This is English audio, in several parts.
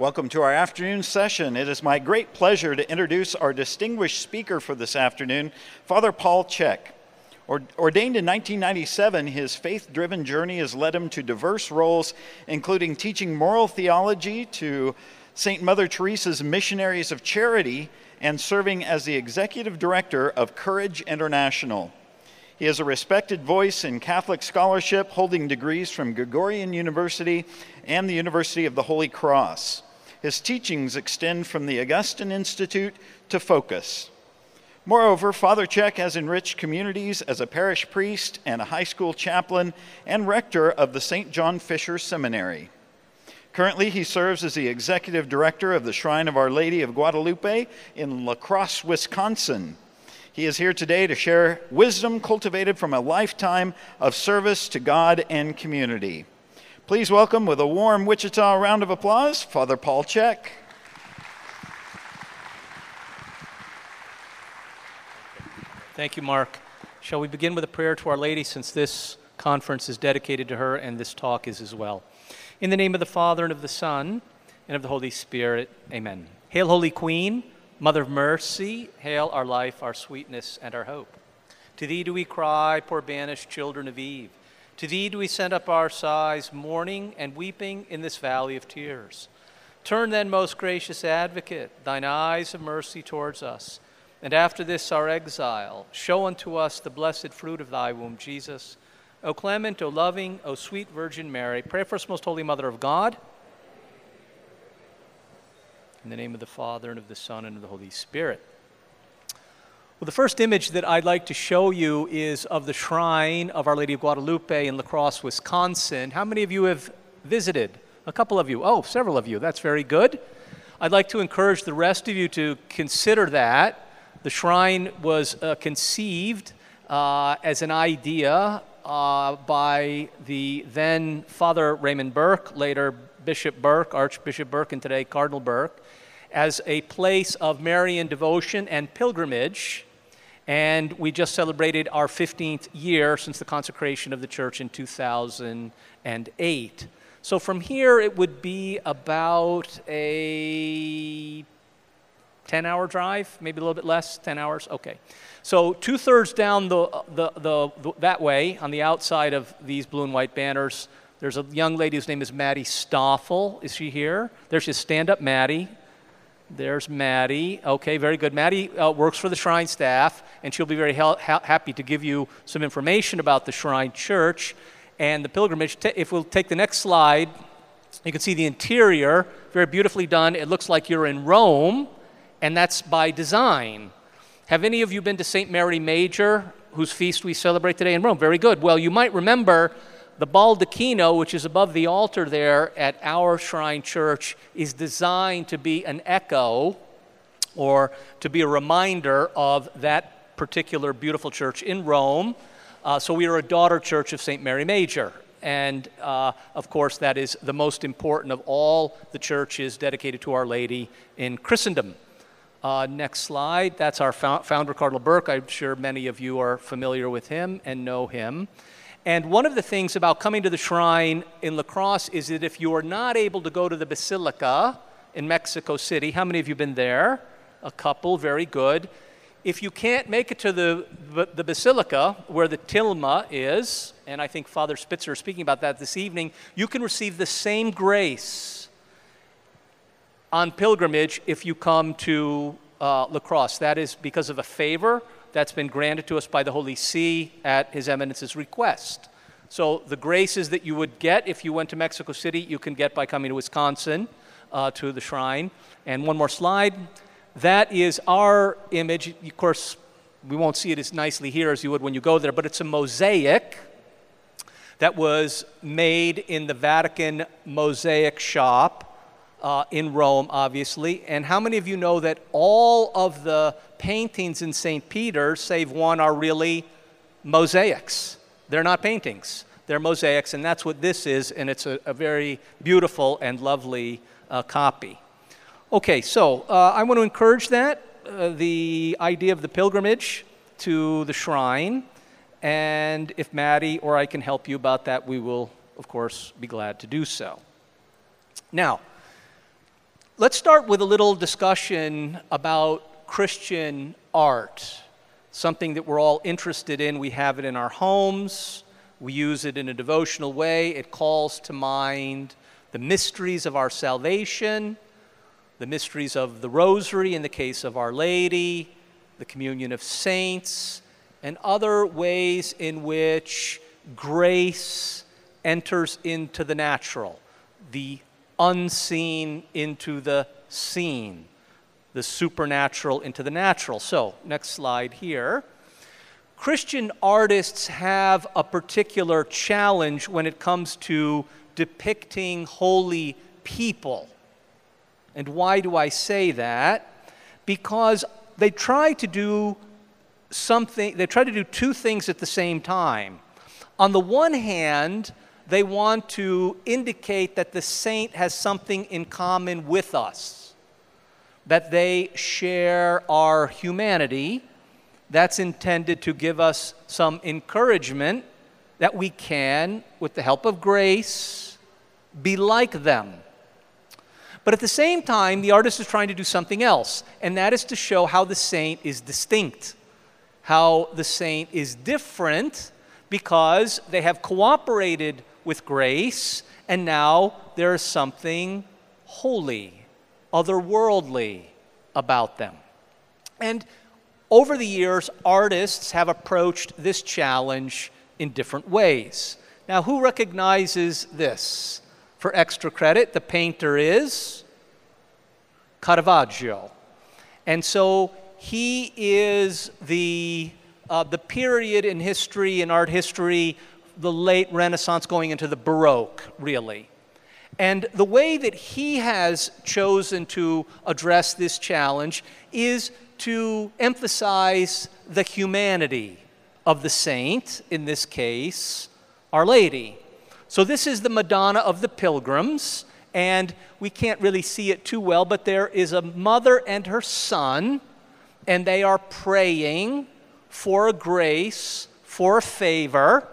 Welcome to our afternoon session. It is my great pleasure to introduce our distinguished speaker for this afternoon, Father Paul Check. Ordained in 1997, his faith driven journey has led him to diverse roles, including teaching moral theology to St. Mother Teresa's Missionaries of Charity and serving as the executive director of Courage International. He is a respected voice in Catholic scholarship, holding degrees from Gregorian University and the University of the Holy Cross. His teachings extend from the Augustine Institute to Focus. Moreover, Father Check has enriched communities as a parish priest and a high school chaplain and rector of the St. John Fisher Seminary. Currently, he serves as the executive director of the Shrine of Our Lady of Guadalupe in La Crosse, Wisconsin. He is here today to share wisdom cultivated from a lifetime of service to God and community. Please welcome with a warm Wichita round of applause, Father Paul Check. Thank you, Mark. Shall we begin with a prayer to Our Lady since this conference is dedicated to her and this talk is as well? In the name of the Father and of the Son and of the Holy Spirit, amen. Hail, Holy Queen Mother of mercy, hail our life, our sweetness, and our hope. To thee do we cry, poor banished children of Eve. To thee do we send up our sighs, mourning and weeping in this valley of tears. Turn then, most gracious advocate, thine eyes of mercy towards us. And after this our exile, show unto us the blessed fruit of thy womb, Jesus. O clement, O loving, O sweet Virgin Mary, pray for us, most holy Mother of God in the name of the Father, and of the Son, and of the Holy Spirit. Well, the first image that I'd like to show you is of the shrine of Our Lady of Guadalupe in La Crosse, Wisconsin. How many of you have visited? A couple of you. Oh, several of you. That's very good. I'd like to encourage the rest of you to consider that. The shrine was uh, conceived uh, as an idea uh, by the then Father Raymond Burke, later Bishop Burke, Archbishop Burke, and today Cardinal Burke as a place of Marian devotion and pilgrimage. And we just celebrated our 15th year since the consecration of the church in 2008. So from here, it would be about a 10 hour drive, maybe a little bit less, 10 hours? Okay. So two thirds down the, the, the, the, that way, on the outside of these blue and white banners, there's a young lady whose name is Maddie Stoffel. Is she here? There's just stand up Maddie. There's Maddie. Okay, very good. Maddie uh, works for the Shrine staff, and she'll be very ha- happy to give you some information about the Shrine Church and the pilgrimage. if we'll take the next slide, you can see the interior, very beautifully done. It looks like you're in Rome, and that's by design. Have any of you been to St. Mary Major, whose feast we celebrate today in Rome? Very good. Well, you might remember the baldacchino, which is above the altar there at our shrine church, is designed to be an echo or to be a reminder of that particular beautiful church in Rome. Uh, so we are a daughter church of St. Mary Major. And uh, of course, that is the most important of all the churches dedicated to Our Lady in Christendom. Uh, next slide. That's our founder, Cardinal Burke. I'm sure many of you are familiar with him and know him. And one of the things about coming to the shrine in La Crosse is that if you are not able to go to the Basilica in Mexico City, how many of you been there? A couple, very good. If you can't make it to the, the Basilica, where the tilma is, and I think Father Spitzer is speaking about that this evening, you can receive the same grace on pilgrimage if you come to uh, La Crosse. That is because of a favor that's been granted to us by the Holy See at His Eminence's request. So the graces that you would get if you went to Mexico City, you can get by coming to Wisconsin uh, to the shrine. And one more slide. That is our image. Of course, we won't see it as nicely here as you would when you go there, but it's a mosaic that was made in the Vatican Mosaic Shop uh, in Rome, obviously. And how many of you know that all of the paintings in St. Peter, save one, are really mosaics? They're not paintings, they're mosaics, and that's what this is, and it's a, a very beautiful and lovely uh, copy. Okay, so uh, I want to encourage that uh, the idea of the pilgrimage to the shrine. And if Maddie or I can help you about that, we will, of course, be glad to do so. Now, let's start with a little discussion about Christian art, something that we're all interested in. We have it in our homes, we use it in a devotional way. It calls to mind the mysteries of our salvation, the mysteries of the rosary in the case of Our Lady, the communion of saints, and other ways in which grace enters into the natural, the unseen into the seen, the supernatural into the natural. So, next slide here. Christian artists have a particular challenge when it comes to depicting holy people. And why do I say that? Because they try to do something, they try to do two things at the same time. On the one hand, they want to indicate that the saint has something in common with us, that they share our humanity. That's intended to give us some encouragement that we can, with the help of grace, be like them. But at the same time, the artist is trying to do something else, and that is to show how the saint is distinct, how the saint is different because they have cooperated with grace, and now there is something holy, otherworldly about them. And over the years, artists have approached this challenge in different ways. Now, who recognizes this? For extra credit, the painter is Caravaggio. And so he is the, uh, the period in history, in art history, the late Renaissance going into the Baroque, really. And the way that he has chosen to address this challenge is to emphasize the humanity of the saint, in this case, Our Lady. So, this is the Madonna of the Pilgrims, and we can't really see it too well, but there is a mother and her son, and they are praying for a grace, for a favor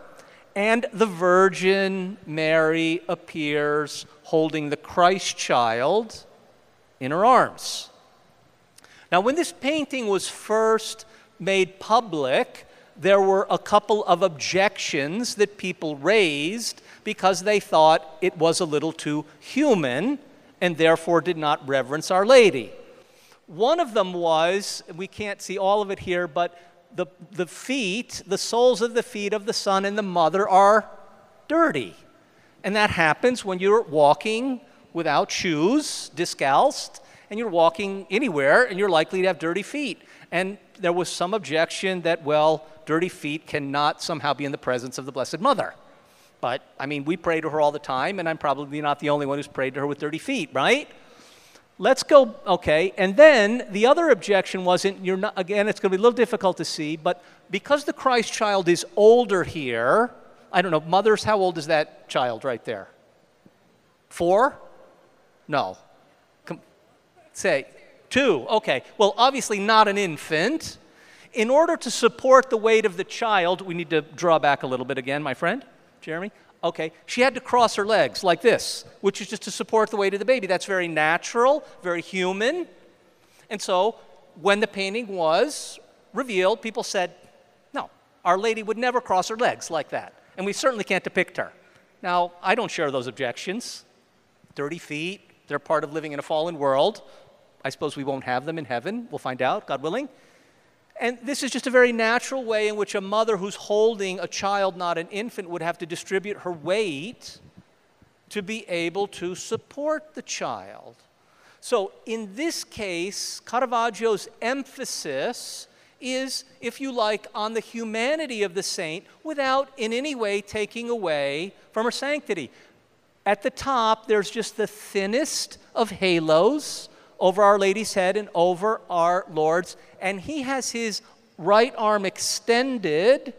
and the Virgin Mary appears holding the Christ child in her arms. Now, when this painting was first made public, there were a couple of objections that people raised because they thought it was a little too human and therefore did not reverence Our Lady. One of them was, we can't see all of it here, but the, the feet, the soles of the feet of the son and the mother are dirty. And that happens when you're walking without shoes, discalced, and you're walking anywhere and you're likely to have dirty feet. And there was some objection that, well, dirty feet cannot somehow be in the presence of the Blessed Mother. But, I mean, we pray to her all the time, and I'm probably not the only one who's prayed to her with dirty feet, right? Let's go, okay. And then the other objection wasn't, you're not, again, it's going to be a little difficult to see, but because the Christ child is older here, I don't know, mothers, how old is that child right there? Four? No. Say, two, okay. Well, obviously not an infant. In order to support the weight of the child, we need to draw back a little bit again, my friend, Jeremy. Okay, she had to cross her legs like this, which is just to support the weight of the baby. That's very natural, very human. And so, when the painting was revealed, people said, no, Our Lady would never cross her legs like that. And we certainly can't depict her. Now, I don't share those objections. Dirty feet, they're part of living in a fallen world. I suppose we won't have them in heaven. We'll find out, God willing. And this is just a very natural way in which a mother who's holding a child, not an infant, would have to distribute her weight to be able to support the child. So, in this case, Caravaggio's emphasis is, if you like, on the humanity of the saint without in any way taking away from her sanctity. At the top, there's just the thinnest of halos over Our Lady's head and over our Lord's. And he has his right arm extended.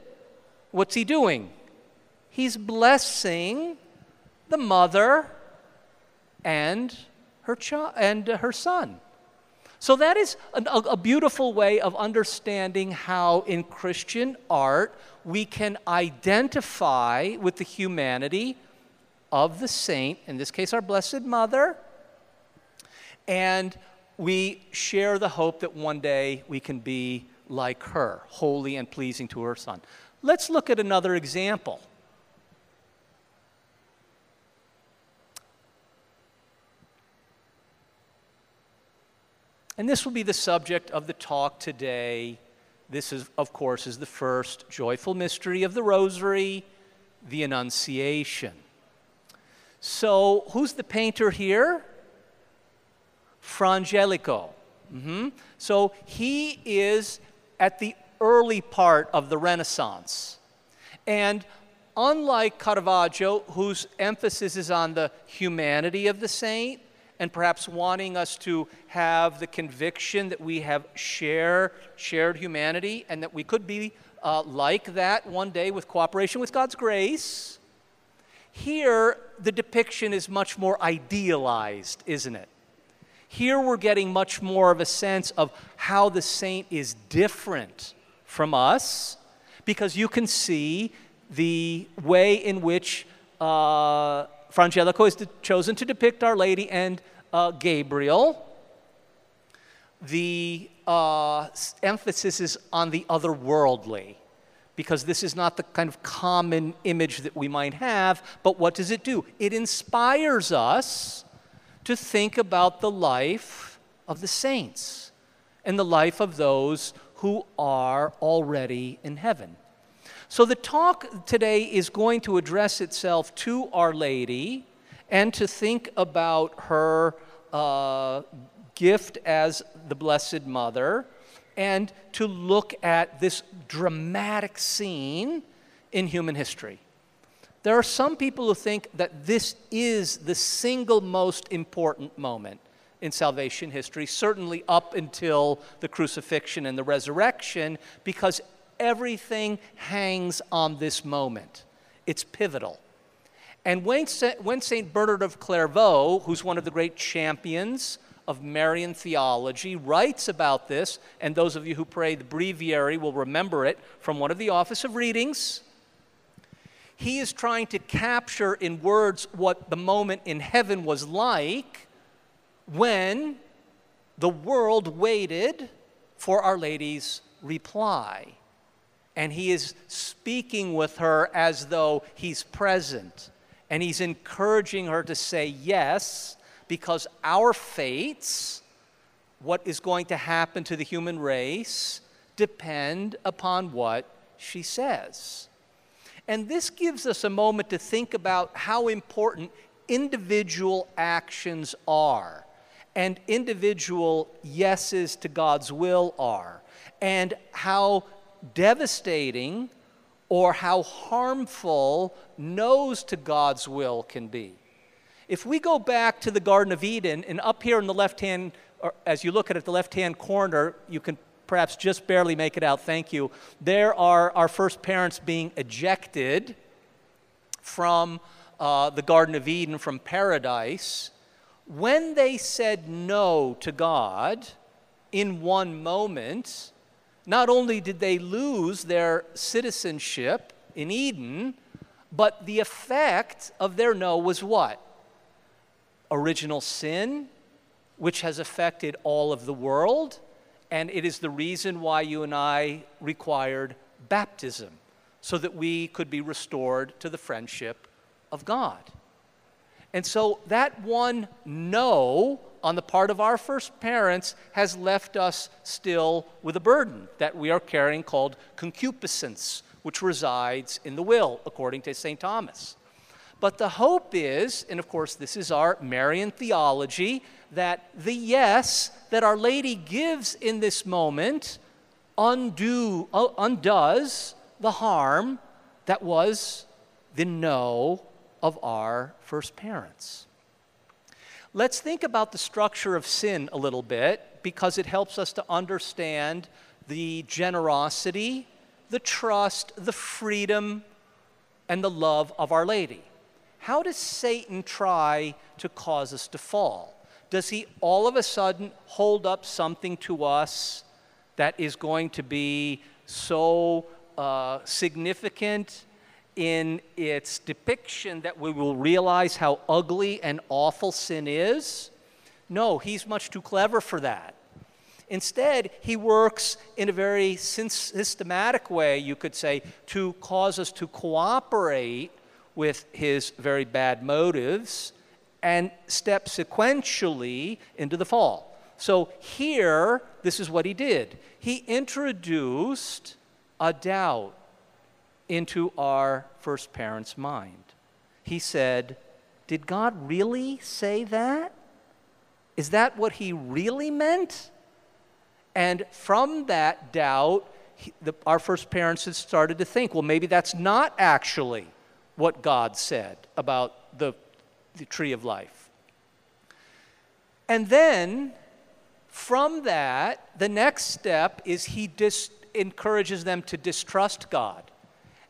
What's he doing? He's blessing the mother and her, child and her son. So, that is a, a, beautiful way of understanding how in Christian art we can identify with the humanity of the saint, in this case, our Blessed Mother, And we share the hope that one day we can be like her, holy and pleasing to her Son. Let's look at another example. And this will be the subject of the talk today. This is, of course, is the first joyful mystery of the Rosary, the Annunciation. So, who's the painter here? Fra Angelico. Mm-hmm. So, he is at the early part of the Renaissance. And unlike Caravaggio, whose emphasis is on the humanity of the saint, and perhaps wanting us to have the conviction that we have share, shared humanity and that we could be uh, like that one day with cooperation with God's grace. Here, the depiction is much more idealized, isn't it? Here, we're getting much more of a sense of how the saint is different from us because you can see the way in which uh, Fra Angelico is chosen to depict Our Lady and uh, Gabriel. The uh, emphasis is on the otherworldly because this is not the kind of common image that we might have, but what does it do? It inspires us to think about the life of the saints and the life of those who are already in heaven. So, the talk today is going to address itself to Our Lady and to think about her uh, gift as the Blessed Mother and to look at this dramatic scene in human history. There are some people who think that this is the single most important moment in salvation history, certainly up until the crucifixion and the resurrection, because everything hangs on this moment. It's pivotal. And when St. Bernard of Clairvaux, who's one of the great champions of Marian theology, writes about this, and those of you who pray the breviary will remember it from one of the office of readings. He is trying to capture in words what the moment in heaven was like when the world waited for Our Lady's reply. And he is speaking with her as though he's present. And he's encouraging her to say yes, because our fates, what is going to happen to the human race, depend upon what she says. And this gives us a moment to think about how important individual actions are and individual yeses to God's will are, and how devastating or how harmful no's to God's will can be. If we go back to the Garden of Eden, and up here in the left hand, as you look at it, the left hand corner, you can perhaps just barely make it out, thank you. There are our first parents being ejected from uh, the Garden of Eden, from paradise. When they said no to God in one moment, not only did they lose their citizenship in Eden, but the effect of their no was what? Original sin, which has affected all of the world, and it is the reason why you and I required baptism, so that we could be restored to the friendship of God. And so that one no on the part of our first parents has left us still with a burden that we are carrying called concupiscence, which resides in the will, according to St. Thomas. But the hope is, and of course, this is our Marian theology, that the yes that Our Lady gives in this moment undo, uh, undoes the harm that was the no of our first parents. Let's think about the structure of sin a little bit because it helps us to understand the generosity, the trust, the freedom, and the love of Our Lady. How does Satan try to cause us to fall? Does he all of a sudden hold up something to us that is going to be so uh, significant in its depiction that we will realize how ugly and awful sin is? No, he's much too clever for that. Instead, he works in a very systematic way, you could say, to cause us to cooperate with his very bad motives and step sequentially into the fall. So here, this is what he did he introduced a doubt into our first parent's mind. He said, Did God really say that? Is that what he really meant? And from that doubt, he, the, our first parents had started to think, well, maybe that's not actually what God said about the, tree of life. And then from that, the next step is he dis- encourages them to distrust God.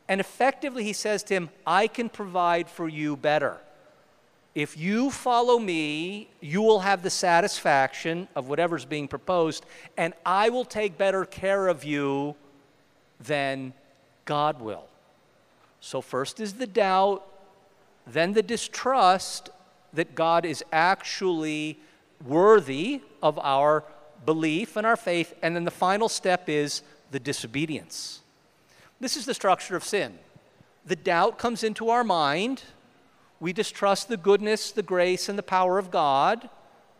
And effectively, he says to him, I can provide for you better. If you follow me, you will have the satisfaction of whatever's being proposed, and I will take better care of you than God will. So, first is the doubt, then the distrust that God is actually worthy of our belief and our faith, and then the final step is the disobedience. This is the structure of sin. The doubt comes into our mind we distrust the goodness, the grace, and the power of God,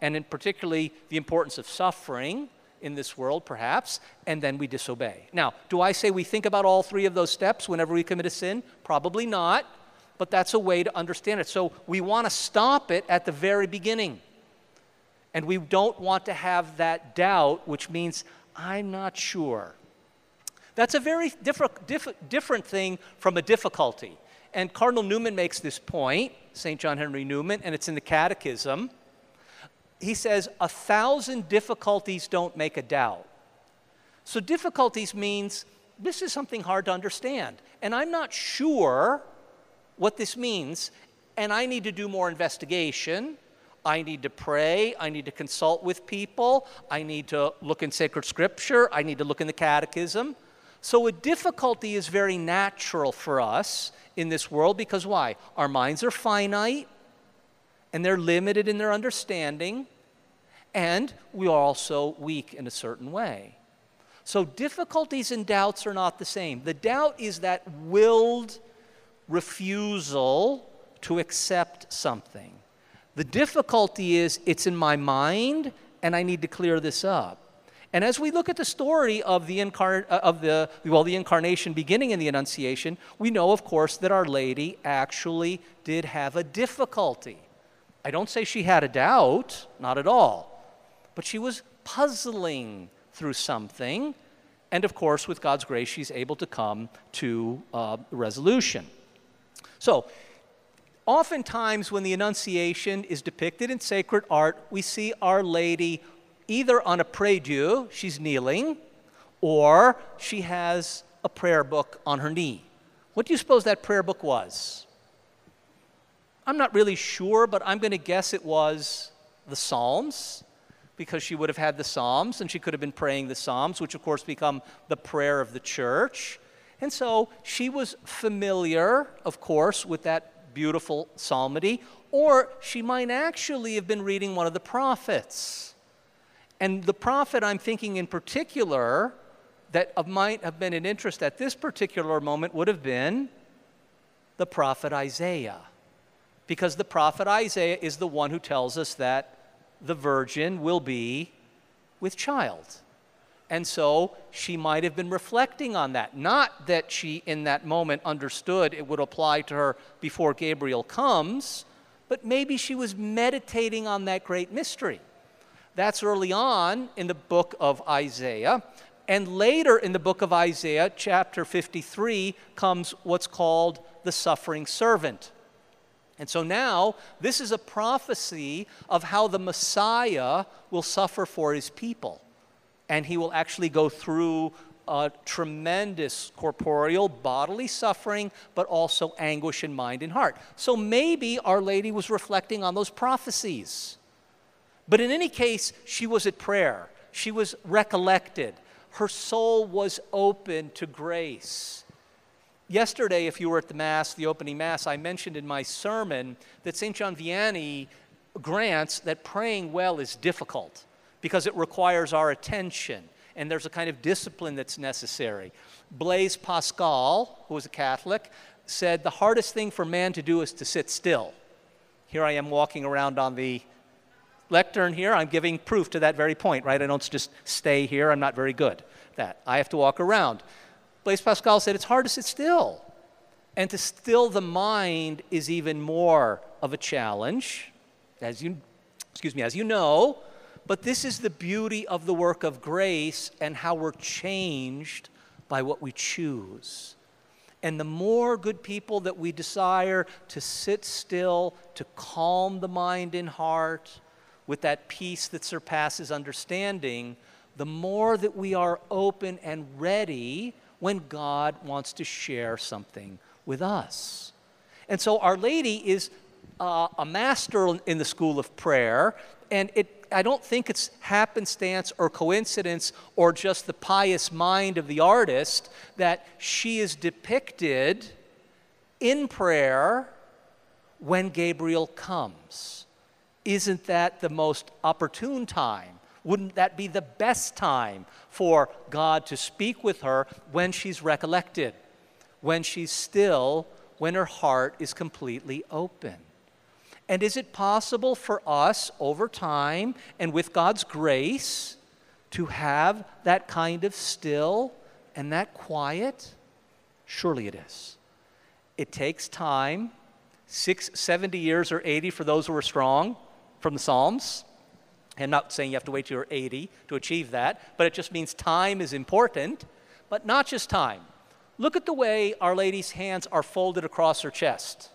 and in particularly the importance of suffering in this world, perhaps, and then we disobey. Now, do I say we think about all three of those steps whenever we commit a sin? Probably not, but that's a way to understand it. So we want to stop it at the very beginning. And we don't want to have that doubt, which means I'm not sure. That's a very different, diff- different thing from a difficulty. And Cardinal Newman makes this point, St. John Henry Newman, and it's in the Catechism. He says, A thousand difficulties don't make a doubt. So, difficulties means this is something hard to understand. And I'm not sure what this means, and I need to do more investigation. I need to pray. I need to consult with people. I need to look in sacred scripture. I need to look in the catechism. So, a difficulty is very natural for us in this world because why? Our minds are finite and they're limited in their understanding, and we are also weak in a certain way. So, difficulties and doubts are not the same. The doubt is that willed refusal to accept something. The difficulty is it's in my mind and I need to clear this up. And as we look at the story of the, incar- uh, of the, well, the incarnation beginning in the Annunciation, we know, of course, that Our Lady actually did have a difficulty. I don't say she had a doubt, not at all, but she was puzzling through something. And of course, with God's grace, she's able to come to uh, resolution. So, oftentimes when the Annunciation is depicted in sacred art, we see Our Lady either on a prie dieu, she's kneeling, or she has a prayer book on her knee. What do you suppose that prayer book was? I'm not really sure, but I'm going to guess it was the Psalms, because she would have had the Psalms and she could have been praying the Psalms, which of course become the prayer of the church. And so she was familiar, of course, with that beautiful psalmody, or she might actually have been reading one of the prophets. And the prophet I'm thinking in particular that might have been an interest at this particular moment would have been the prophet Isaiah. Because the prophet Isaiah is the one who tells us that the virgin will be with child. And so she might have been reflecting on that. Not that she, in that moment, understood it would apply to her before Gabriel comes, but maybe she was meditating on that great mystery. That's early on in the book of Isaiah. And later in the book of Isaiah, chapter 53, comes what's called the suffering servant. And so now, this is a prophecy of how the Messiah will suffer for his people. And he will actually go through a tremendous corporeal, bodily suffering, but also anguish in mind and heart. So maybe Our Lady was reflecting on those prophecies. But in any case, she was at prayer, she was recollected, her soul was open to grace. Yesterday, if you were at the Mass, the opening Mass, I mentioned in my sermon that St. John Vianney grants that praying well is difficult because it requires our attention and there's a kind of discipline that's necessary. Blaise Pascal, who was a Catholic, said the hardest thing for man to do is to sit still. Here I am walking around on the lectern here. I'm giving proof to that very point, right? I don't just stay here. I'm not very good at that. I have to walk around. Blaise Pascal said it's hard to sit still. And to still the mind is even more of a challenge, as you, excuse me, as you know. But this is the beauty of the work of grace and how we're changed by what we choose. And the more good people that we desire to sit still, to calm the mind and heart with that peace that surpasses understanding, the more that we are open and ready when God wants to share something with us. And so Our Lady is uh, a master in the school of prayer, and it I don't think it's happenstance or coincidence or just the pious mind of the artist that she is depicted in prayer when Gabriel comes. Isn't that the most opportune time? Wouldn't that be the best time for God to speak with her when she's recollected, when she's still, when her heart is completely open? And is it possible for us over time and with God's grace to have that kind of still and that quiet? Surely it is. It takes time, six, 70 years or 80 for those who are strong from the Psalms. I'm not saying you have to wait till you're 80 to achieve that, but it just means time is important, but not just time. Look at the way Our Lady's hands are folded across her chest.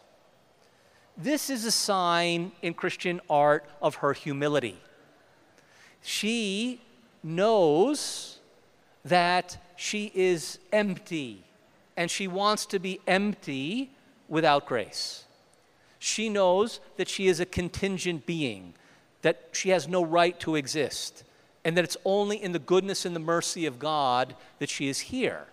This is a sign in Christian art of her humility. She knows that she is empty and she wants to be empty without grace. She knows that she is a contingent being, that she has no right to exist, and that it's only in the goodness and the mercy of God that she is here.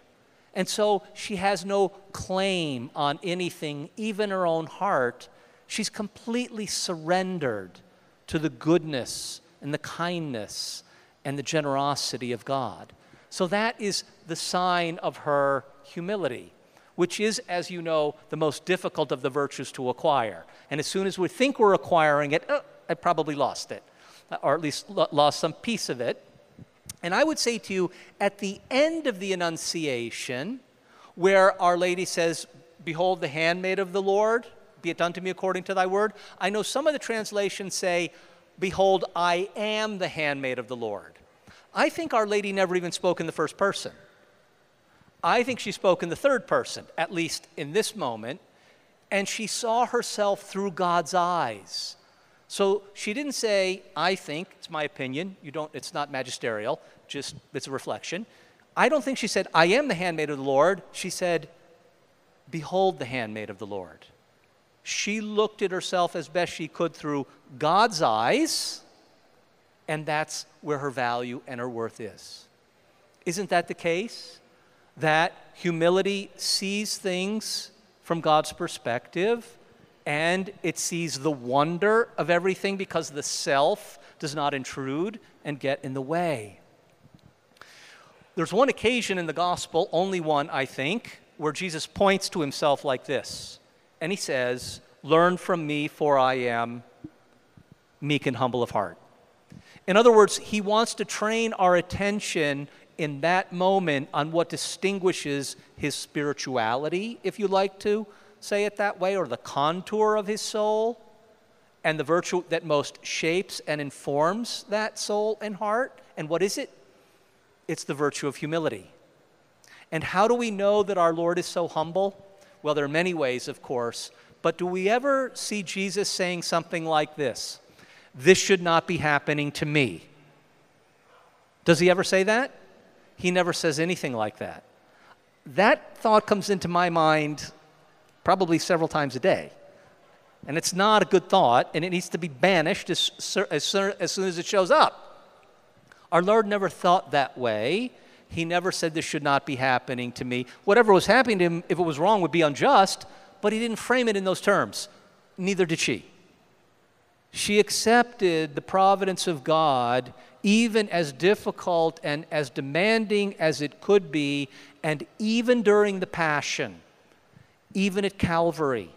And so she has no claim on anything, even her own heart, She's completely surrendered to the goodness and the kindness and the generosity of God. So that is the sign of her humility, which is, as you know, the most difficult of the virtues to acquire. And as soon as we think we're acquiring it, oh, I probably lost it, uh, or at least lost some piece of it. And I would say to you, at the end of the Annunciation, where Our Lady says, Behold the handmaid of the Lord, be it done to me according to thy word. I know some of the translations say, Behold, I am the handmaid of the Lord. I think Our Lady never even spoke in the first person. I think she spoke in the third person, at least in this moment, and she saw herself through God's eyes. So she didn't say, I think, it's my opinion, you don't, it's not magisterial, just it's a reflection. I don't think she said, I am the handmaid of the Lord. She said, Behold the handmaid of the Lord. She looked at herself as best she could through God's eyes, and that's where her value and her worth is. Isn't that the case? That humility sees things from God's perspective and it sees the wonder of everything because the self does not intrude and get in the way. There's one occasion in the gospel, only one, I think, where Jesus points to himself like this and he says, Learn from me, for I am meek and humble of heart. In other words, he wants to train our attention in that moment on what distinguishes his spirituality, if you like to say it that way, or the contour of his soul, and the virtue that most shapes and informs that soul and heart. And what is it? It's the virtue of humility. And how do we know that our Lord is so humble? Well, there are many ways, of course, but do we ever see Jesus saying something like this? This should not be happening to me. Does he ever say that? He never says anything like that. That thought comes into my mind probably several times a day. And it's not a good thought, and it needs to be banished as, as, as soon as it shows up. Our Lord never thought that way. He never said this should not be happening to me. Whatever was happening to him, if it was wrong, would be unjust, but he didn't frame it in those terms. Neither did she. She accepted the providence of God, even as difficult and as demanding as it could be, and even during the Passion, even at Calvary,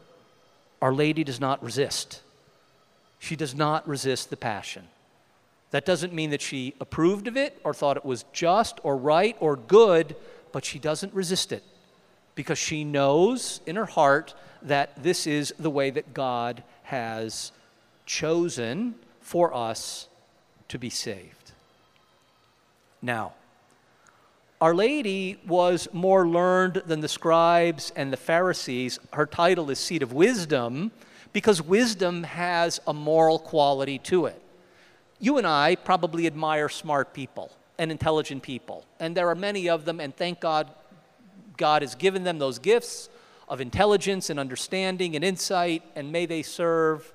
Our Lady does not resist. She does not resist the Passion. That doesn't mean that she approved of it or thought it was just or right or good, but she doesn't resist it because she knows in her heart that this is the way that God has chosen for us to be saved. Now, Our Lady was more learned than the scribes and the Pharisees. Her title is Seat of Wisdom because wisdom has a moral quality to it. You and I probably admire smart people and intelligent people, and there are many of them, and thank God God has given them those gifts of intelligence and understanding and insight, and may they serve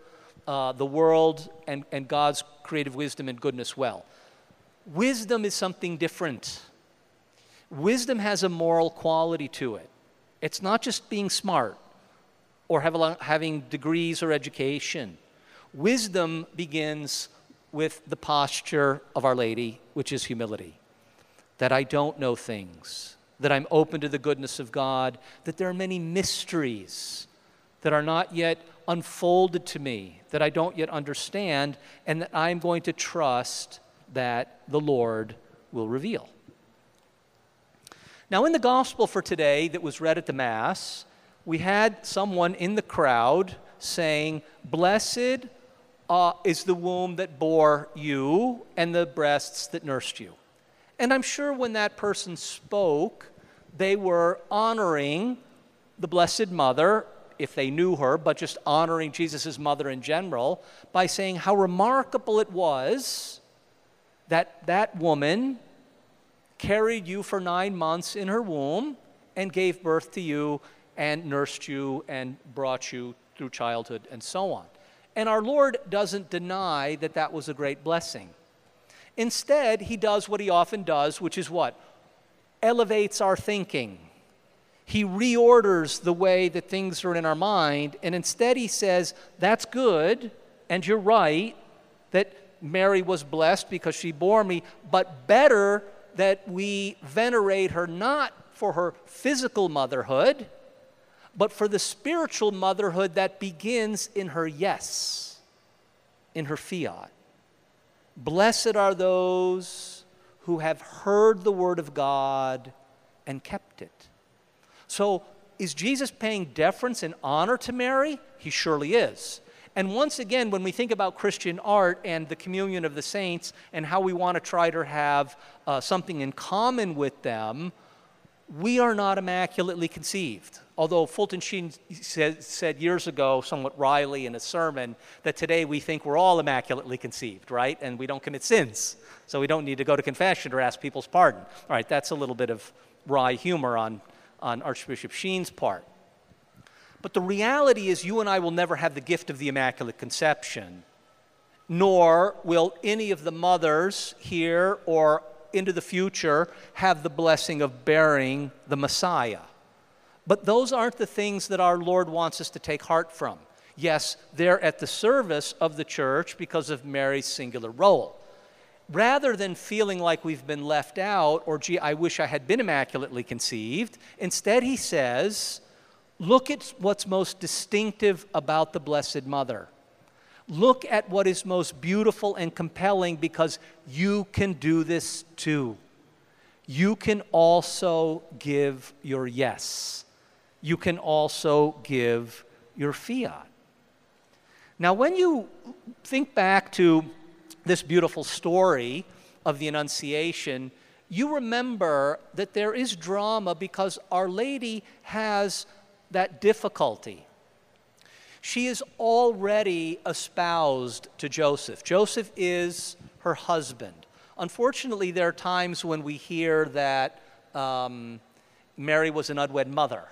uh, the world and, and God's creative wisdom and goodness well. Wisdom is something different. Wisdom has a moral quality to it. It's not just being smart or a, having degrees or education. Wisdom begins with the posture of Our Lady, which is humility. That I don't know things, that I'm open to the goodness of God, that there are many mysteries that are not yet unfolded to me, that I don't yet understand, and that I'm going to trust that the Lord will reveal. Now, in the gospel for today that was read at the Mass, we had someone in the crowd saying, Blessed uh, is the womb that bore you and the breasts that nursed you. And I'm sure when that person spoke, they were honoring the Blessed Mother, if they knew her, but just honoring Jesus' mother in general by saying how remarkable it was that that woman carried you for nine months in her womb and gave birth to you and nursed you and brought you through childhood and so on. And our Lord doesn't deny that that was a great blessing. Instead, he does what he often does, which is what? Elevates our thinking. He reorders the way that things are in our mind, and instead he says, That's good, and you're right that Mary was blessed because she bore me, but better that we venerate her not for her physical motherhood, but for the spiritual motherhood that begins in her yes, in her fiat. Blessed are those who have heard the word of God and kept it. So, is Jesus paying deference and honor to Mary? He surely is. And once again, when we think about Christian art and the communion of the saints and how we want to try to have uh, something in common with them, we are not immaculately conceived. Although Fulton Sheen said, said, years ago, somewhat wryly in a sermon, that today we think we're all immaculately conceived, right? And we don't commit sins. So we don't need to go to confession or ask people's pardon. All right, that's a little bit of wry humor on, on Archbishop Sheen's part. But the reality is, you and I will never have the gift of the Immaculate Conception, nor will any of the mothers here or into the future have the blessing of bearing the Messiah. But those aren't the things that our Lord wants us to take heart from. Yes, they're at the service of the church because of Mary's singular role. Rather than feeling like we've been left out or, gee, I wish I had been immaculately conceived, instead he says, look at what's most distinctive about the Blessed Mother. Look at what is most beautiful and compelling because you can do this too. You can also give your yes. You can also give your fiat. Now, when you think back to this beautiful story of the Annunciation, you remember that there is drama because Our Lady has that difficulty she is already espoused to Joseph. Joseph is her husband. Unfortunately, there are times when we hear that um, Mary was an unwed mother.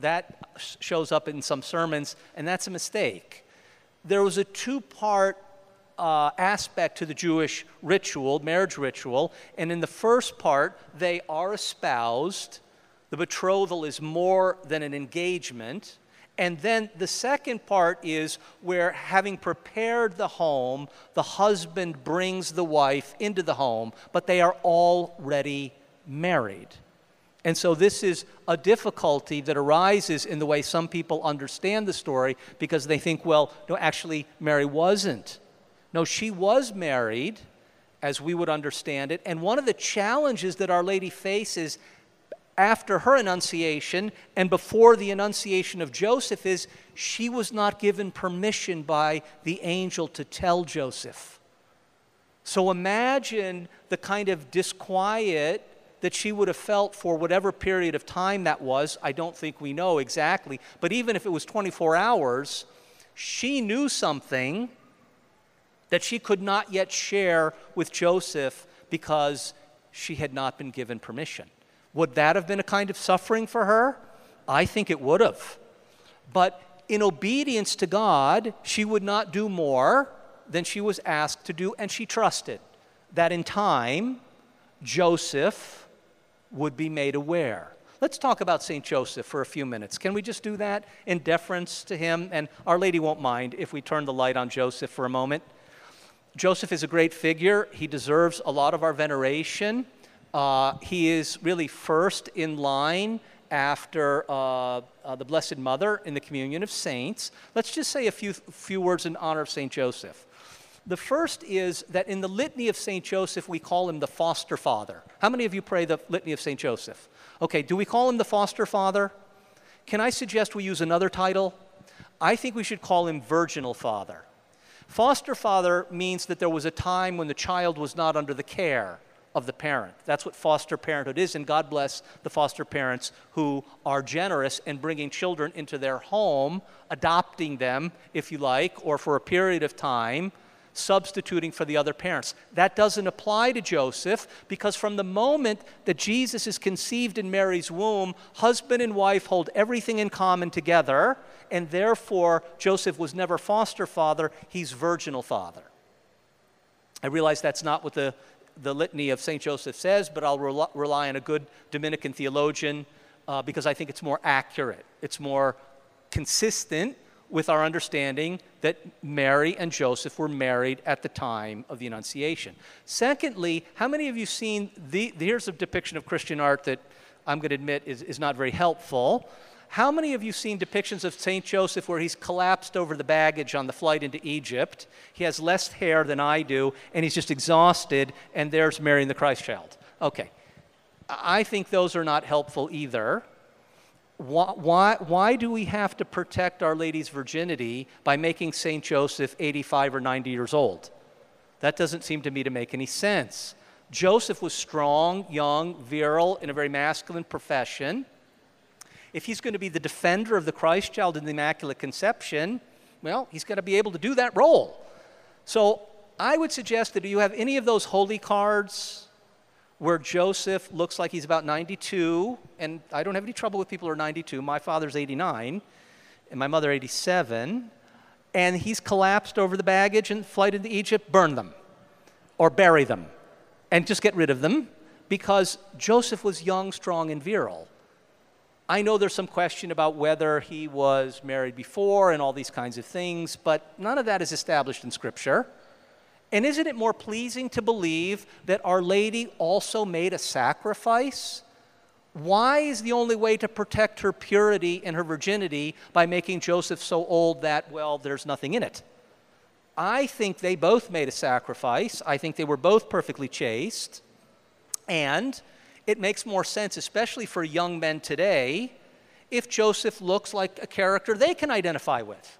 That shows up in some sermons, and that's a mistake. There was a two part uh, aspect to the Jewish ritual, marriage ritual, and in the first part, they are espoused. The betrothal is more than an engagement And then the second part is where, having prepared the home, the husband brings the wife into the home, but they are already married. And so, this is a difficulty that arises in the way some people understand the story because they think, well, no, actually, Mary wasn't. No, she was married, as we would understand it. And one of the challenges that Our Lady faces after her Annunciation and before the Annunciation of Joseph is she was not given permission by the angel to tell Joseph. So imagine the kind of disquiet that she would have felt for whatever period of time that was. I don't think we know exactly. But even if it was 24 hours, she knew something that she could not yet share with Joseph because she had not been given permission. Would that have been a kind of suffering for her? I think it would have. But in obedience to God, she would not do more than she was asked to do, and she trusted that in time, Joseph would be made aware. Let's talk about St. Joseph for a few minutes. Can we just do that in deference to him? And Our Lady won't mind if we turn the light on Joseph for a moment. Joseph is a great figure. He deserves a lot of our veneration. Uh, he is really first in line after uh, uh, the Blessed Mother in the communion of saints. Let's just say a few, few words in honor of St. Joseph. The first is that in the litany of St. Joseph, we call him the foster father. How many of you pray the litany of St. Joseph? Okay, do we call him the foster father? Can I suggest we use another title? I think we should call him virginal father. Foster father means that there was a time when the child was not under the care of the parent. That's what foster parenthood is, and God bless the foster parents who are generous in bringing children into their home, adopting them, if you like, or for a period of time, substituting for the other parents. That doesn't apply to Joseph because from the moment that Jesus is conceived in Mary's womb, husband and wife hold everything in common together, and therefore Joseph was never foster father, he's virginal father. I realize that's not what the the litany of St. Joseph says, but I'll rely, rely on a good Dominican theologian uh, because I think it's more accurate. It's more consistent with our understanding that Mary and Joseph were married at the time of the Annunciation. Secondly, how many of you seen the, here's a depiction of Christian art that I'm going to admit is, is not very helpful. How many of you seen depictions of St. Joseph where he's collapsed over the baggage on the flight into Egypt? He has less hair than I do, and he's just exhausted, and there's Mary and the Christ child. Okay. I think those are not helpful either. Why, why, why do we have to protect Our Lady's virginity by making St. Joseph 85 or 90 years old? That doesn't seem to me to make any sense. Joseph was strong, young, virile, in a very masculine profession if he's going to be the defender of the Christ child in the Immaculate Conception, well, he's got to be able to do that role. So I would suggest that if you have any of those holy cards where Joseph looks like he's about 92, and I don't have any trouble with people who are 92. My father's 89, and my mother 87, and he's collapsed over the baggage and flight into Egypt, burn them or bury them and just get rid of them because Joseph was young, strong, and virile. I know there's some question about whether he was married before and all these kinds of things, but none of that is established in Scripture. And isn't it more pleasing to believe that Our Lady also made a sacrifice? Why is the only way to protect her purity and her virginity by making Joseph so old that, well, there's nothing in it? I think they both made a sacrifice. I think they were both perfectly chaste. And it makes more sense, especially for young men today, if Joseph looks like a character they can identify with,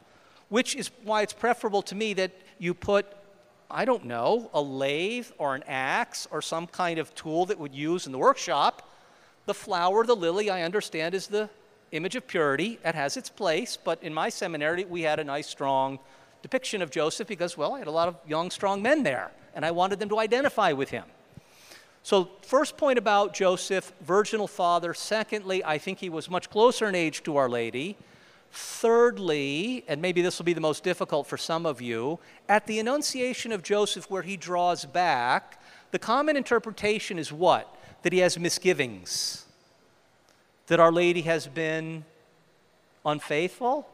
which is why it's preferable to me that you put, I don't know, a lathe or an axe or some kind of tool that would use in the workshop. The flower, the lily, I understand, is the image of purity. It has its place, but in my seminary, we had a nice, strong depiction of Joseph because, well, I had a lot of young, strong men there, and I wanted them to identify with him. So, first point about Joseph, virginal father. Secondly, I think he was much closer in age to Our Lady. Thirdly, and maybe this will be the most difficult for some of you, at the Annunciation of Joseph, where he draws back, the common interpretation is what? That he has misgivings, that Our Lady has been unfaithful,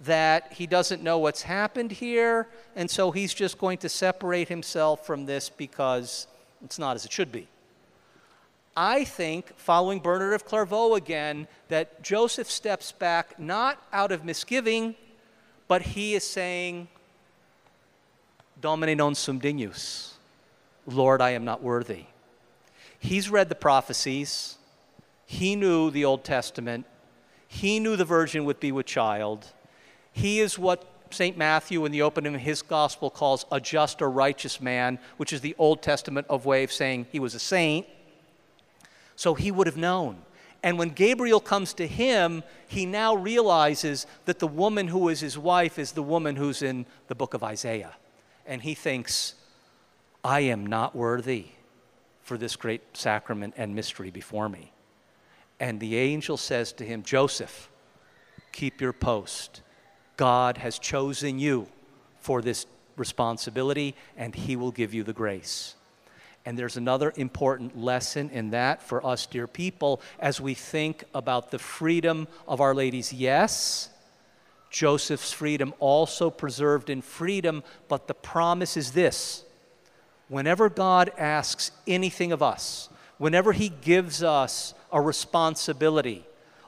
that he doesn't know what's happened here, and so he's just going to separate himself from this because it's not as it should be. I think, following Bernard of Clairvaux again, that Joseph steps back not out of misgiving, but he is saying, Domine non sum dignus. Lord, I am not worthy. He's read the prophecies. He knew the Old Testament. He knew the virgin would be with child. He is what St. Matthew in the opening of his gospel calls a just or righteous man, which is the Old Testament of way of saying he was a saint. So he would have known. And when Gabriel comes to him, he now realizes that the woman who is his wife is the woman who's in the book of Isaiah. And he thinks, I am not worthy for this great sacrament and mystery before me. And the angel says to him, Joseph, keep your post. God has chosen you for this responsibility, and he will give you the grace. And there's another important lesson in that for us, dear people, as we think about the freedom of Our Lady's yes, Joseph's freedom also preserved in freedom, but the promise is this whenever God asks anything of us, whenever He gives us a responsibility,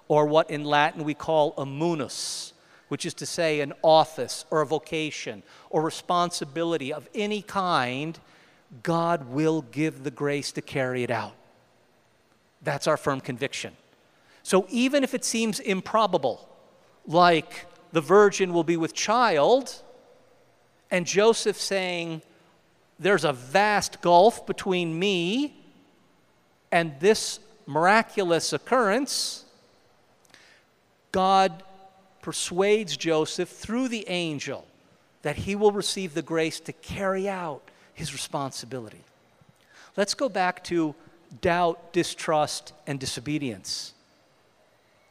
or what in Latin we call a munus, which is to say an office or a vocation or responsibility of any kind, God will give the grace to carry it out. That's our firm conviction. So even if it seems improbable, like the virgin will be with child, and Joseph saying, There's a vast gulf between me and this miraculous occurrence, God persuades Joseph through the angel that he will receive the grace to carry out his responsibility. Let's go back to doubt, distrust, and disobedience.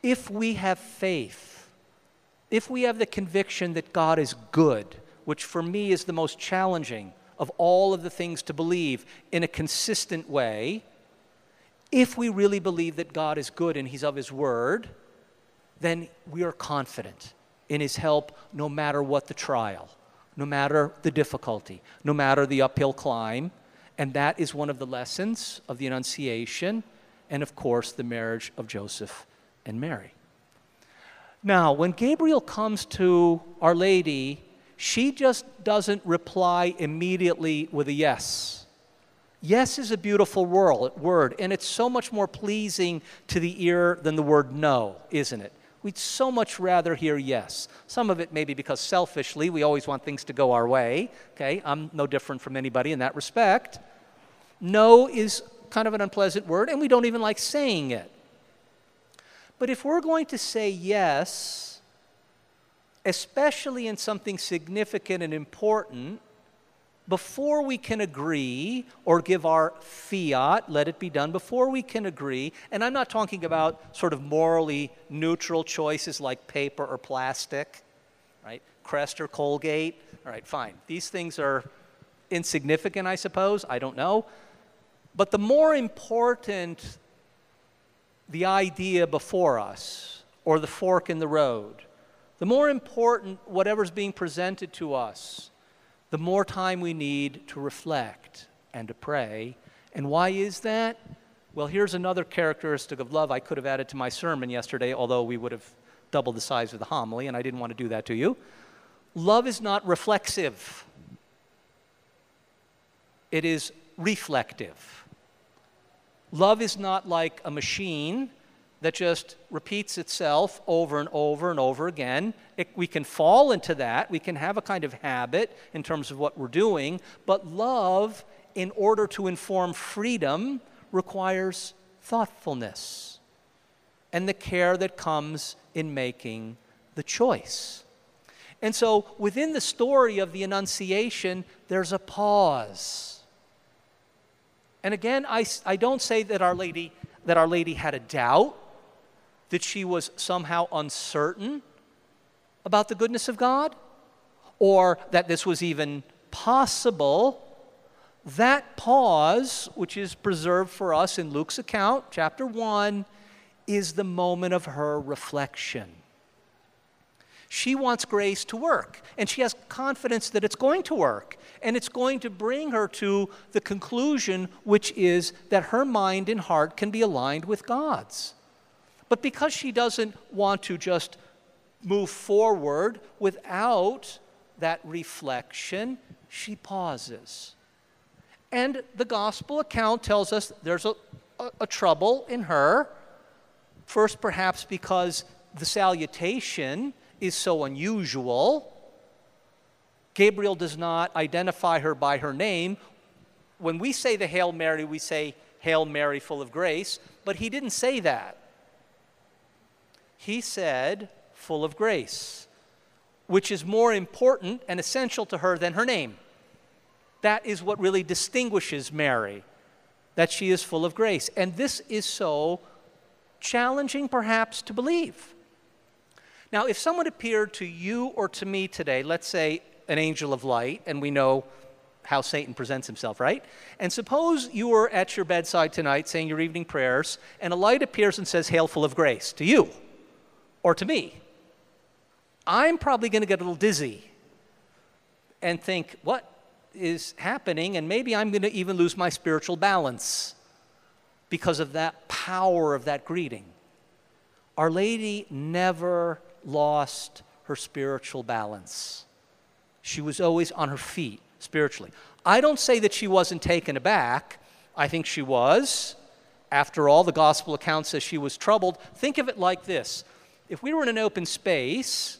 If we have faith, if we have the conviction that God is good, which for me is the most challenging of all of the things to believe in a consistent way, if we really believe that God is good and He's of His Word, then we are confident in His help no matter what the trial no matter the difficulty, no matter the uphill climb. And that is one of the lessons of the Annunciation and, of course, the marriage of Joseph and Mary. Now, when Gabriel comes to Our Lady, she just doesn't reply immediately with a yes. Yes is a beautiful word, and it's so much more pleasing to the ear than the word no, isn't it? We'd so much rather hear yes. Some of it maybe because selfishly we always want things to go our way. Okay, I'm no different from anybody in that respect. No is kind of an unpleasant word, and we don't even like saying it. But if we're going to say yes, especially in something significant and important, before we can agree or give our fiat, let it be done, before we can agree, and I'm not talking about sort of morally neutral choices like paper or plastic, right? Crest or Colgate, all right, fine. These things are insignificant, I suppose, I don't know. But the more important the idea before us or the fork in the road, the more important whatever's being presented to us the more time we need to reflect and to pray. And why is that? Well, here's another characteristic of love I could have added to my sermon yesterday, although we would have doubled the size of the homily, and I didn't want to do that to you. Love is not reflexive, it is reflective. Love is not like a machine that just repeats itself over and over and over again. It, we can fall into that. We can have a kind of habit in terms of what we're doing. But love, in order to inform freedom, requires thoughtfulness and the care that comes in making the choice. And so within the story of the Annunciation, there's a pause. And again, I, I don't say that Our Lady that Our Lady had a doubt that she was somehow uncertain about the goodness of God or that this was even possible, that pause, which is preserved for us in Luke's account, chapter 1, is the moment of her reflection. She wants grace to work, and she has confidence that it's going to work, and it's going to bring her to the conclusion, which is that her mind and heart can be aligned with God's. But because she doesn't want to just move forward without that reflection, she pauses. And the gospel account tells us there's a, a, a trouble in her. First, perhaps because the salutation is so unusual. Gabriel does not identify her by her name. When we say the Hail Mary, we say, Hail Mary, full of grace, but he didn't say that. He said, full of grace, which is more important and essential to her than her name. That is what really distinguishes Mary, that she is full of grace. And this is so challenging, perhaps, to believe. Now, if someone appeared to you or to me today, let's say an angel of light, and we know how Satan presents himself, right? And suppose you were at your bedside tonight saying your evening prayers, and a light appears and says, Hail, full of grace, to you or to me. I'm probably going to get a little dizzy and think, What is happening? And maybe I'm going to even lose my spiritual balance because of that power of that greeting. Our Lady never lost her spiritual balance. She was always on her feet spiritually. I don't say that she wasn't taken aback. I think she was. After all, the gospel account says she was troubled. Think of it like this if we were in an open space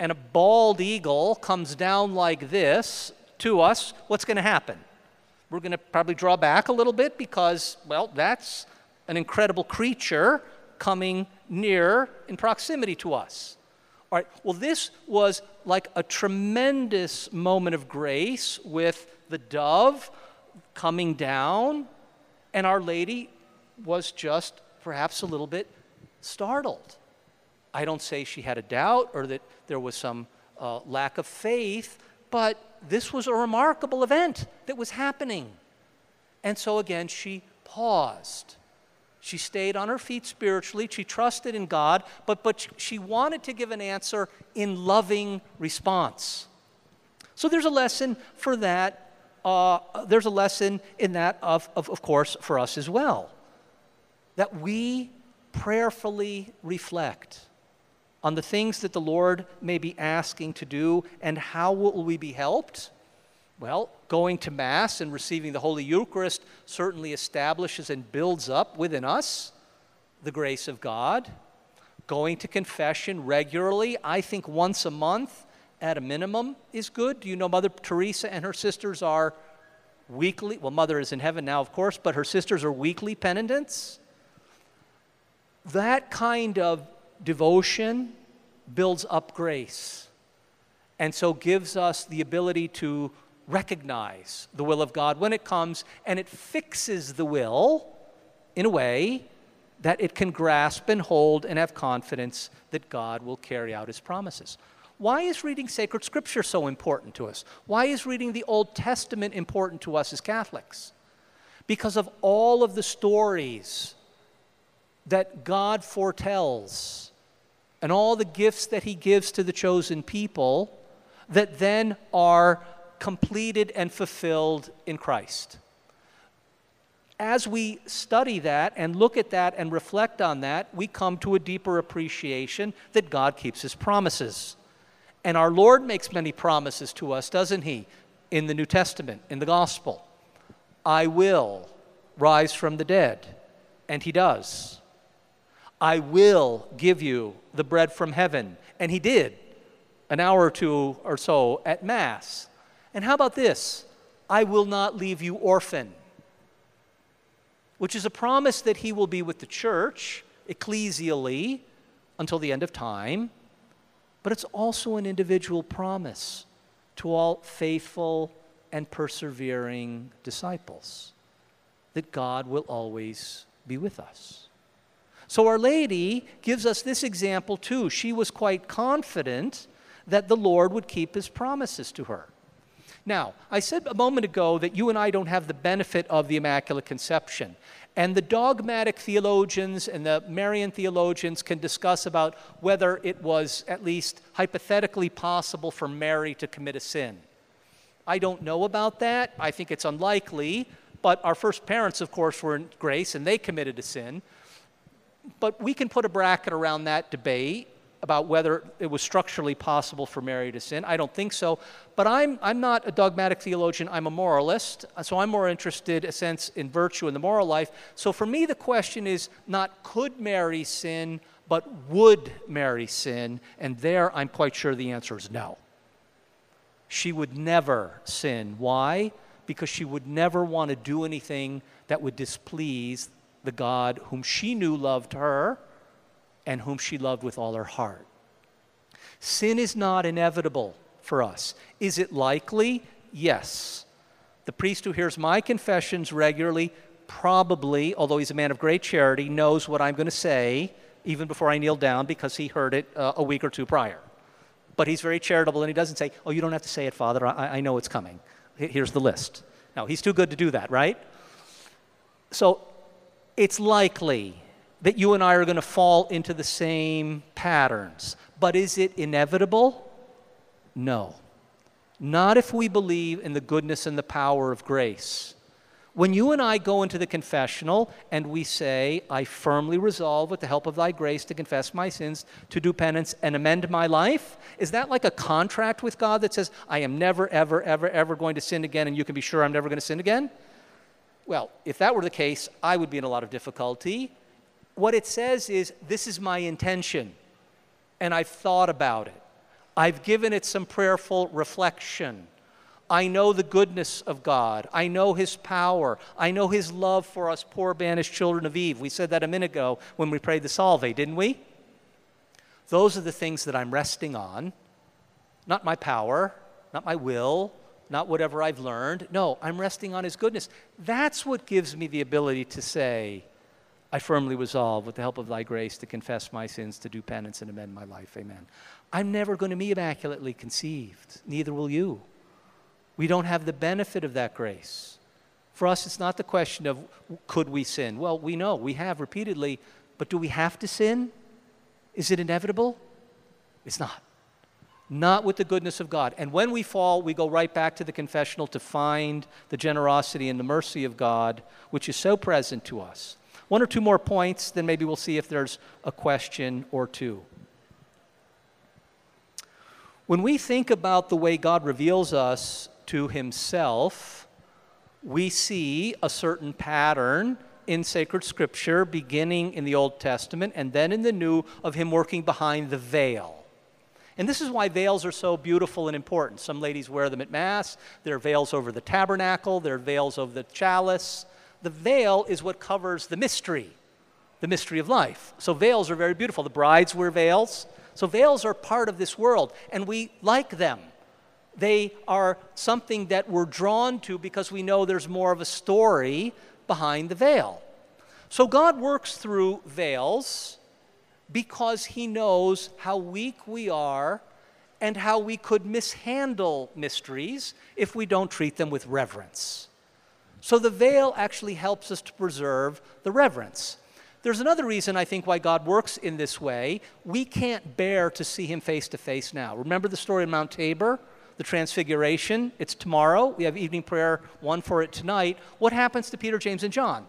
and a bald eagle comes down like this to us, what's going to happen? We're going to probably draw back a little bit because, well, that's an incredible creature coming near in proximity to us. All right, well, this was like a tremendous moment of grace with the dove coming down, and Our Lady was just perhaps a little bit startled. I don't say she had a doubt or that there was some uh, lack of faith, but this was a remarkable event that was happening. And so again, she paused. She stayed on her feet spiritually. She trusted in God, but, but she wanted to give an answer in loving response. So there's a lesson for that. Uh, there's a lesson in that, of, of, of course, for us as well. That we prayerfully reflect on the things that the Lord may be asking to do and how will we be helped? Well, going to Mass and receiving the Holy Eucharist certainly establishes and builds up within us the grace of God. Going to confession regularly, I think once a month at a minimum, is good. Do you know Mother Teresa and her sisters are weekly? Well, Mother is in heaven now, of course, but her sisters are weekly penitents. That kind of devotion builds up grace and so gives us the ability to recognize the will of God when it comes, and it fixes the will in a way that it can grasp and hold and have confidence that God will carry out his promises. Why is reading sacred scripture so important to us? Why is reading the Old Testament important to us as Catholics? Because of all of the stories that God foretells and all the gifts that he gives to the chosen people that then are completed and fulfilled in Christ. As we study that and look at that and reflect on that, we come to a deeper appreciation that God keeps his promises. And our Lord makes many promises to us, doesn't he? In the New Testament, in the gospel. I will rise from the dead. And he does. I will give you the bread from heaven. And he did an hour or two or so at Mass. And how about this? I will not leave you orphan, which is a promise that he will be with the church, ecclesially, until the end of time. But it's also an individual promise to all faithful and persevering disciples that God will always be with us. So, Our Lady gives us this example too. She was quite confident that the Lord would keep his promises to her. Now, I said a moment ago that you and I don't have the benefit of the Immaculate Conception. And the dogmatic theologians and the Marian theologians can discuss about whether it was at least hypothetically possible for Mary to commit a sin. I don't know about that. I think it's unlikely. But our first parents, of course, were in grace and they committed a sin. But we can put a bracket around that debate about whether it was structurally possible for Mary to sin. I don't think so. But I'm, I'm not a dogmatic theologian, I'm a moralist. So I'm more interested, in a sense, in virtue and the moral life. So for me, the question is not could Mary sin, but would Mary sin? And there, I'm quite sure the answer is no. She would never sin. Why? Because she would never want to do anything that would displease the God whom she knew loved her and whom she loved with all her heart. Sin is not inevitable for us. Is it likely? Yes. The priest who hears my confessions regularly probably, although he's a man of great charity, knows what I'm going to say even before I kneel down because he heard it uh, a week or two prior. But he's very charitable and he doesn't say, Oh, you don't have to say it, Father. I, I know it's coming. Here's the list. No, he's too good to do that, right? So it's likely that you and I are going to fall into the same patterns. But is it inevitable? No. Not if we believe in the goodness and the power of grace. When you and I go into the confessional and we say, I firmly resolve with the help of thy grace to confess my sins, to do penance, and amend my life, is that like a contract with God that says, I am never, ever, ever, ever going to sin again, and you can be sure I'm never going to sin again? Well, if that were the case, I would be in a lot of difficulty what it says is, This is my intention, and I've thought about it. I've given it some prayerful reflection. I know the goodness of God. I know His power. I know His love for us poor banished children of Eve. We said that a minute ago when we prayed the Salve, didn't we? Those are the things that I'm resting on. Not my power, not my will, not whatever I've learned. No, I'm resting on His goodness. That's what gives me the ability to say, I firmly resolve, with the help of thy grace, to confess my sins, to do penance, and amend my life. Amen. I'm never going to be immaculately conceived. Neither will you. We don't have the benefit of that grace. For us, it's not the question of could we sin? Well, we know we have repeatedly, but do we have to sin? Is it inevitable? It's not. Not with the goodness of God. And when we fall, we go right back to the confessional to find the generosity and the mercy of God, which is so present to us. One or two more points, then maybe we'll see if there's a question or two. When we think about the way God reveals us to Himself, we see a certain pattern in sacred scripture, beginning in the Old Testament and then in the New, of Him working behind the veil. And this is why veils are so beautiful and important. Some ladies wear them at Mass. There are veils over the tabernacle, there are veils over the chalice the veil is what covers the mystery, the mystery of life. So veils are very beautiful. The brides wear veils. So veils are part of this world, and we like them. They are something that we're drawn to because we know there's more of a story behind the veil. So God works through veils because He knows how weak we are and how we could mishandle mysteries if we don't treat them with reverence. So the veil actually helps us to preserve the reverence. There's another reason I think why God works in this way. We can't bear to see him face to face now. Remember the story of Mount Tabor? The transfiguration? It's tomorrow. We have evening prayer, one for it tonight. What happens to Peter, James, and John?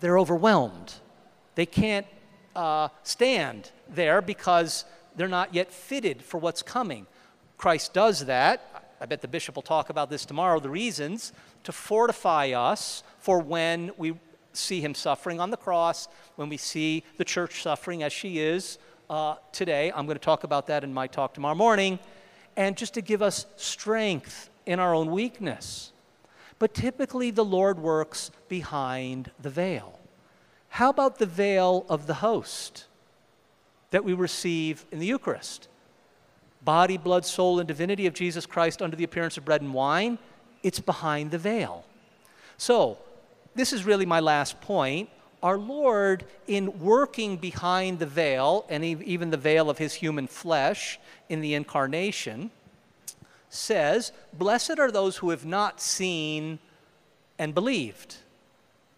They're overwhelmed. They can't uh, stand there because they're not yet fitted for what's coming. Christ does that. I bet the bishop will talk about this tomorrow, the reasons to fortify us for when we see him suffering on the cross, when we see the church suffering as she is uh, today. I'm going to talk about that in my talk tomorrow morning. And just to give us strength in our own weakness. But typically, the Lord works behind the veil. How about the veil of the host that we receive in the Eucharist? Body, blood, soul, and divinity of Jesus Christ under the appearance of bread and wine it's behind the veil. So, this is really my last point. Our Lord, in working behind the veil, and even the veil of his human flesh in the incarnation, says, Blessed are those who have not seen and believed.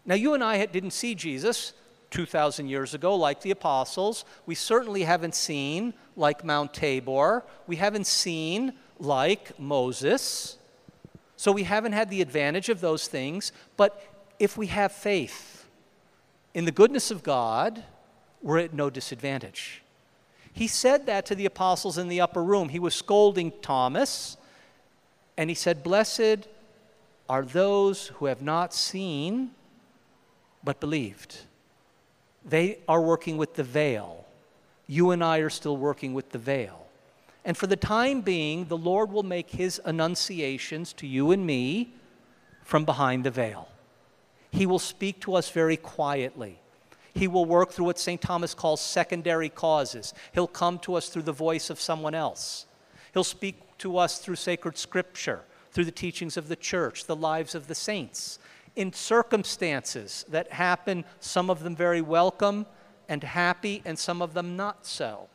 Now, you and I didn't see Jesus 2,000 years ago like the apostles. We certainly haven't seen like Mount Tabor. We haven't seen like Moses. So we haven't had the advantage of those things. But if we have faith in the goodness of God, we're at no disadvantage. He said that to the apostles in the upper room. He was scolding Thomas, and he said, Blessed are those who have not seen but believed. They are working with the veil. You and I are still working with the veil. And for the time being, the Lord will make his annunciations to you and me from behind the veil. He will speak to us very quietly. He will work through what St. Thomas calls secondary causes. He'll come to us through the voice of someone else. He'll speak to us through sacred scripture, through the teachings of the church, the lives of the saints, in circumstances that happen, some of them very welcome and happy, and some of them not so.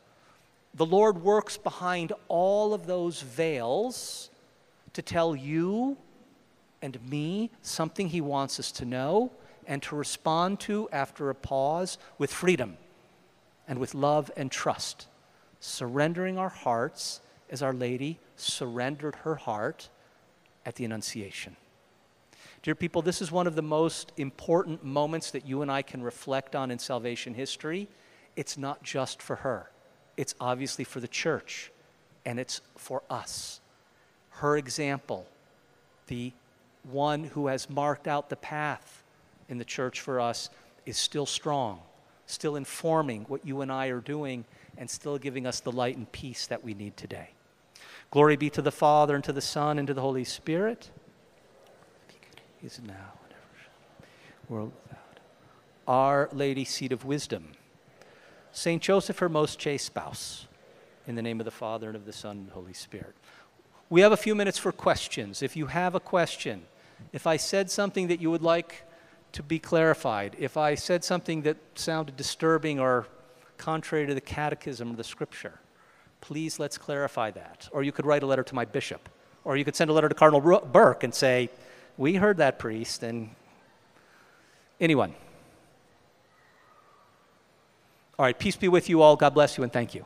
The Lord works behind all of those veils to tell you and me something He wants us to know and to respond to after a pause with freedom and with love and trust, surrendering our hearts as Our Lady surrendered her heart at the Annunciation. Dear people, this is one of the most important moments that you and I can reflect on in salvation history. It's not just for her, it's obviously for the church, and it's for us. Her example, the one who has marked out the path in the church for us, is still strong, still informing what you and I are doing, and still giving us the light and peace that we need today. Glory be to the Father, and to the Son, and to the Holy Spirit. Is now and ever world without. Our Lady, seat of wisdom. Saint Joseph, her most chaste spouse. In the name of the Father, and of the Son, and the Holy Spirit. We have a few minutes for questions. If you have a question, if I said something that you would like to be clarified, if I said something that sounded disturbing or contrary to the catechism or the scripture, please let's clarify that. Or you could write a letter to my bishop. Or you could send a letter to Cardinal Burke and say, We heard that priest, and anyone. All right, peace be with you all. God bless you, and thank you.